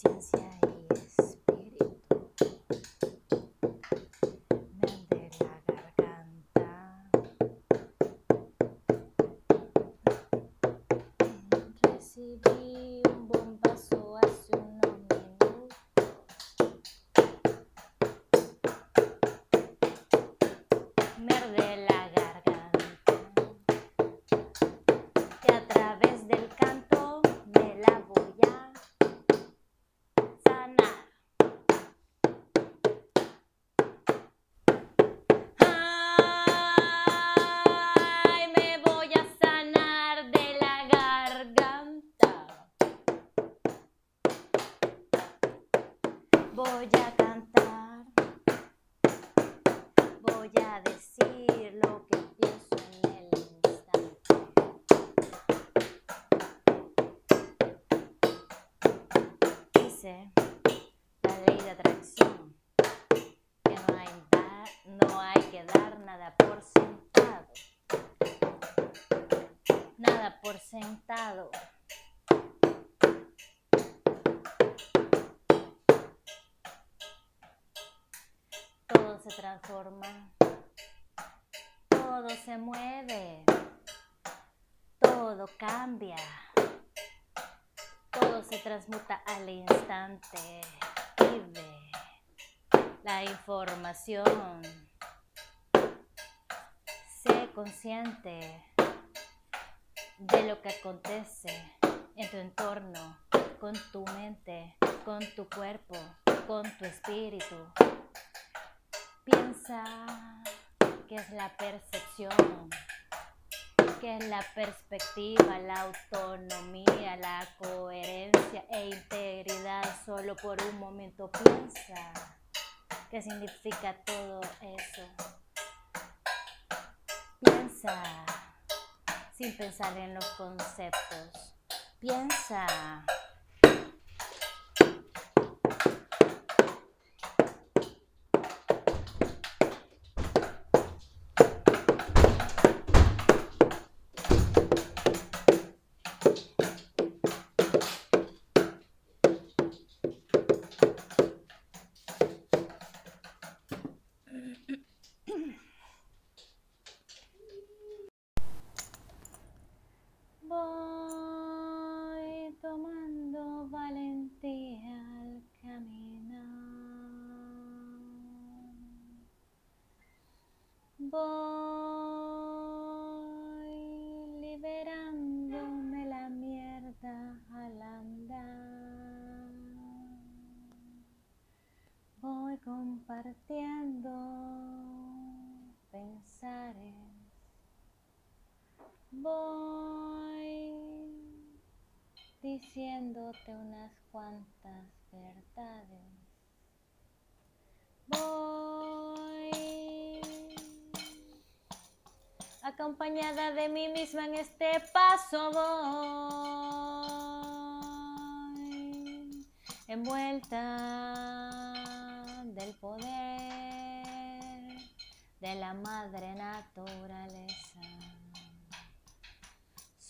谢谢。Por sentado. Todo se transforma. Todo se mueve. Todo cambia. Todo se transmuta al instante. Vive la información. Sé consciente de lo que acontece en tu entorno, con tu mente, con tu cuerpo, con tu espíritu. Piensa que es la percepción, que es la perspectiva, la autonomía, la coherencia e integridad. Solo por un momento piensa qué significa todo eso. Piensa sin pensar en los conceptos. Piensa. Diciéndote unas cuantas verdades. Voy acompañada de mí misma en este paso. Voy envuelta del poder de la madre naturaleza.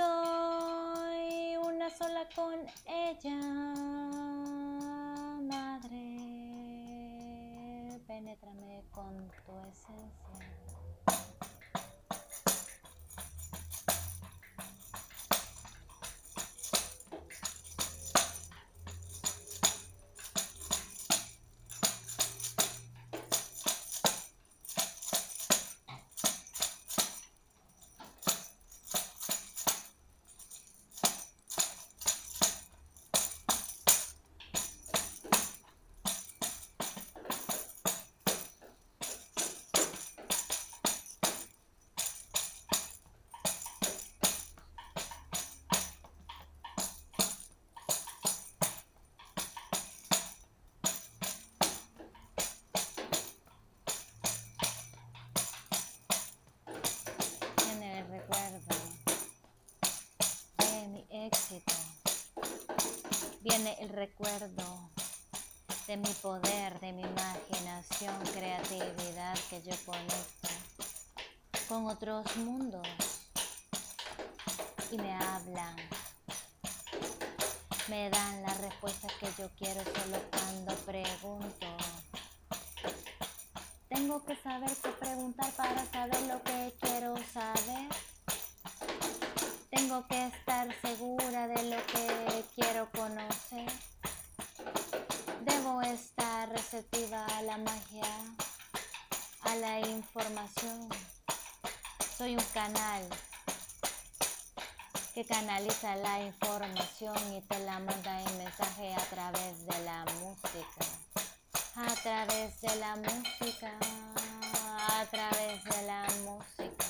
Soy una sola con ella, madre. Penétrame con tu esencia. Viene el recuerdo de mi poder, de mi imaginación, creatividad que yo conecto con otros mundos y me hablan. Me dan las respuestas que yo quiero solo cuando pregunto. Tengo que saber qué preguntar para saber lo que quiero saber. Tengo que estar segura de lo que quiero conocer. Debo estar receptiva a la magia, a la información. Soy un canal que canaliza la información y te la manda en mensaje a través de la música. A través de la música, a través de la música.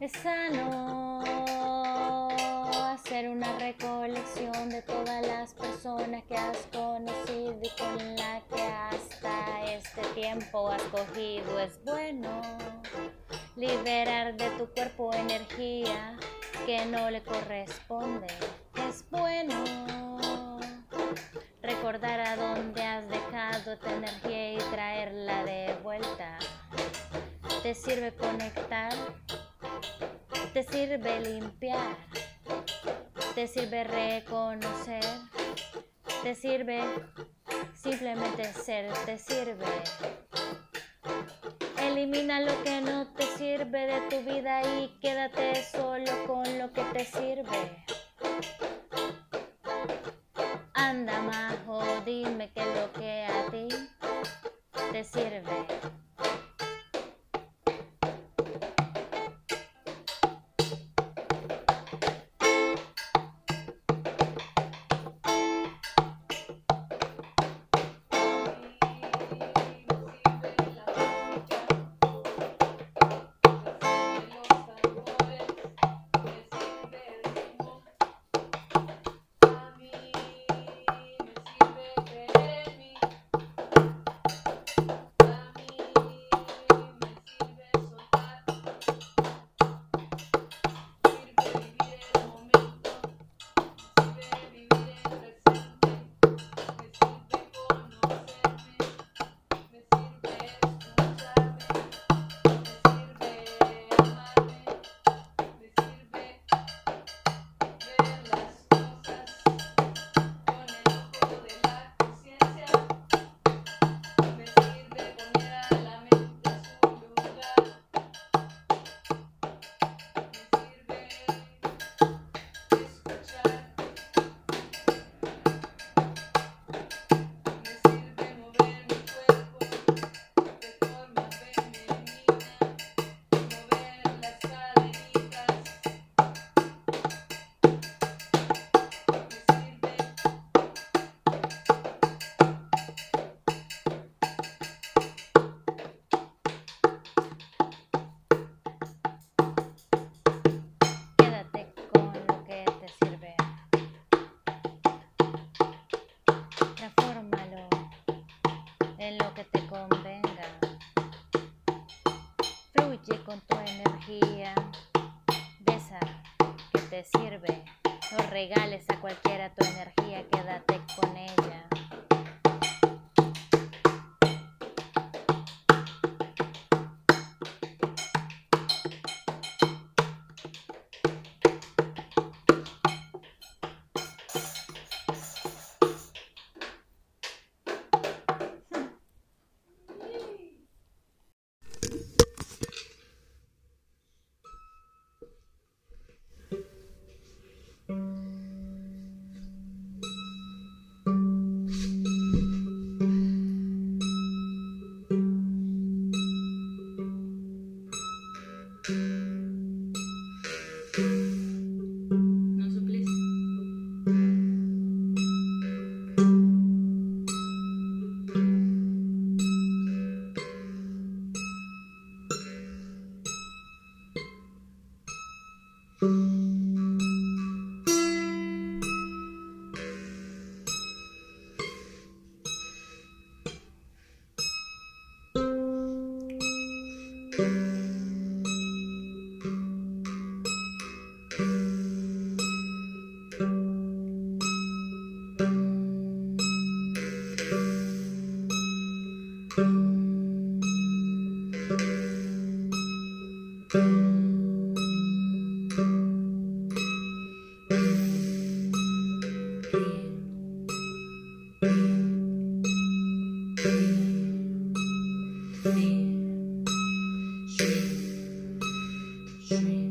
Es sano hacer una recolección de todas las personas que has conocido y con las que hasta este tiempo has cogido. Es bueno liberar de tu cuerpo energía que no le corresponde. Es bueno recordar a dónde has dejado tu energía Te sirve conectar te sirve limpiar, te sirve reconocer, te sirve simplemente ser, te sirve. Elimina lo que no te sirve de tu vida y quédate solo con lo que te sirve. Anda, majo, dime que lo que a ti te sirve. Música Shh.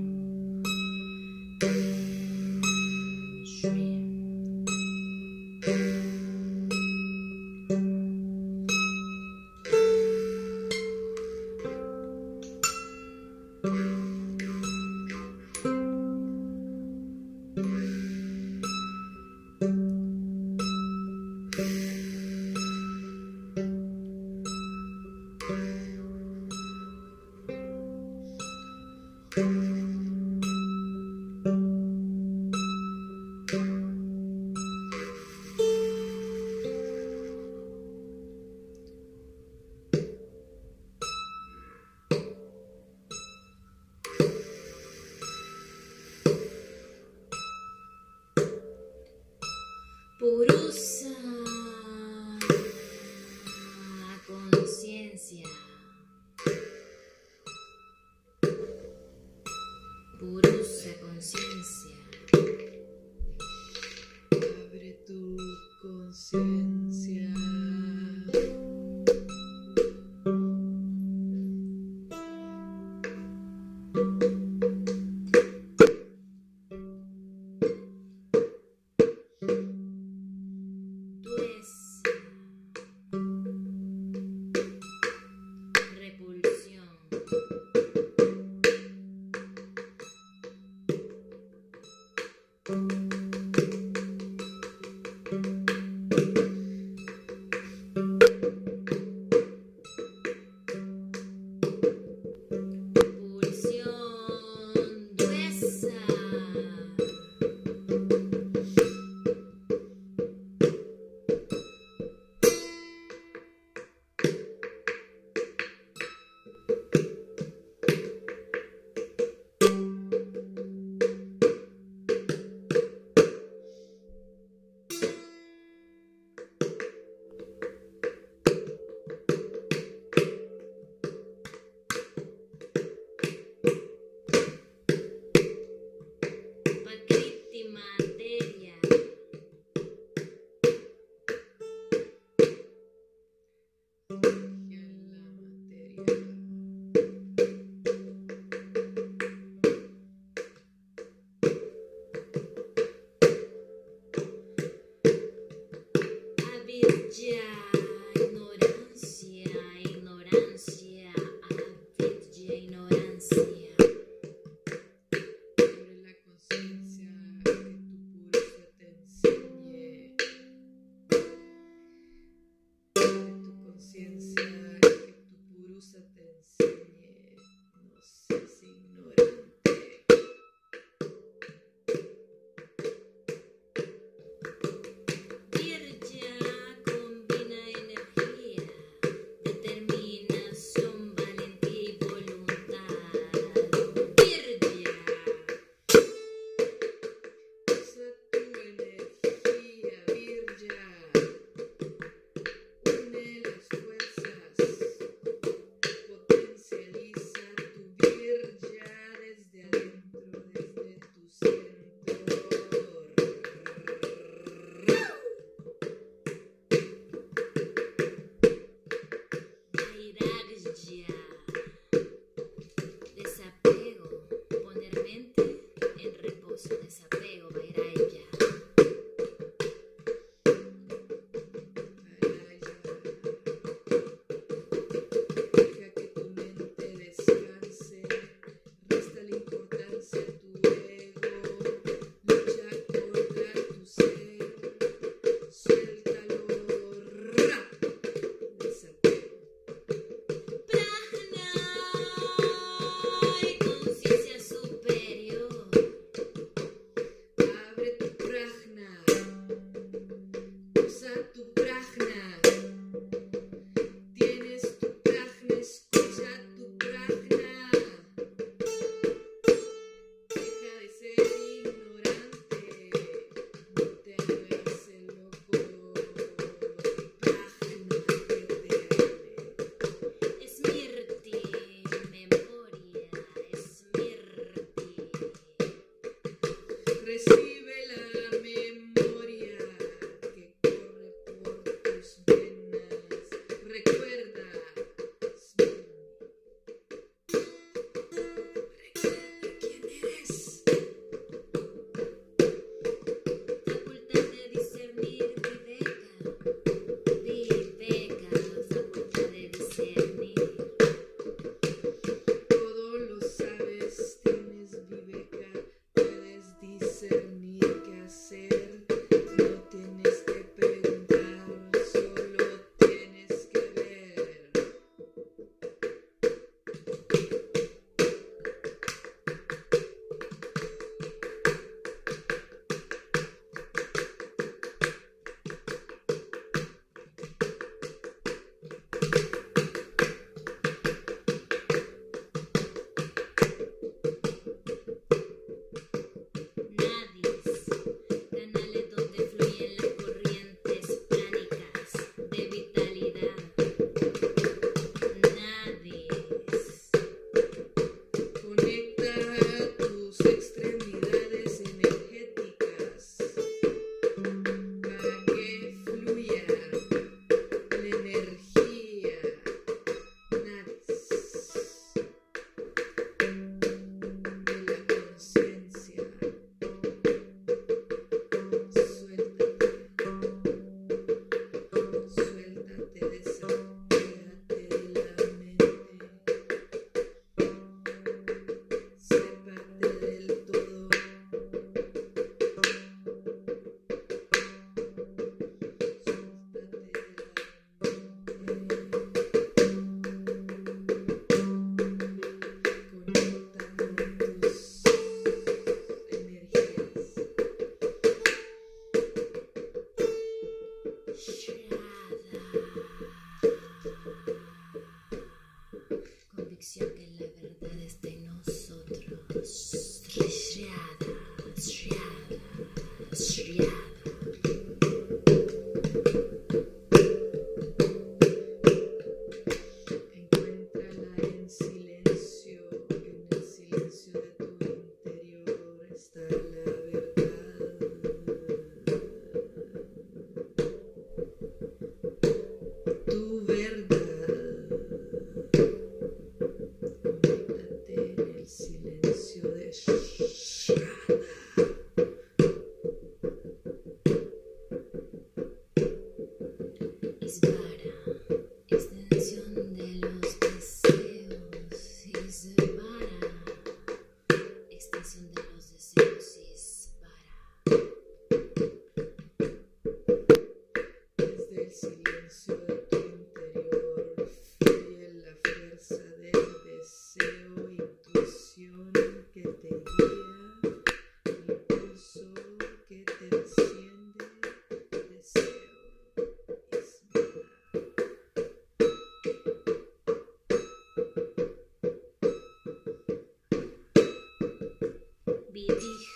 baby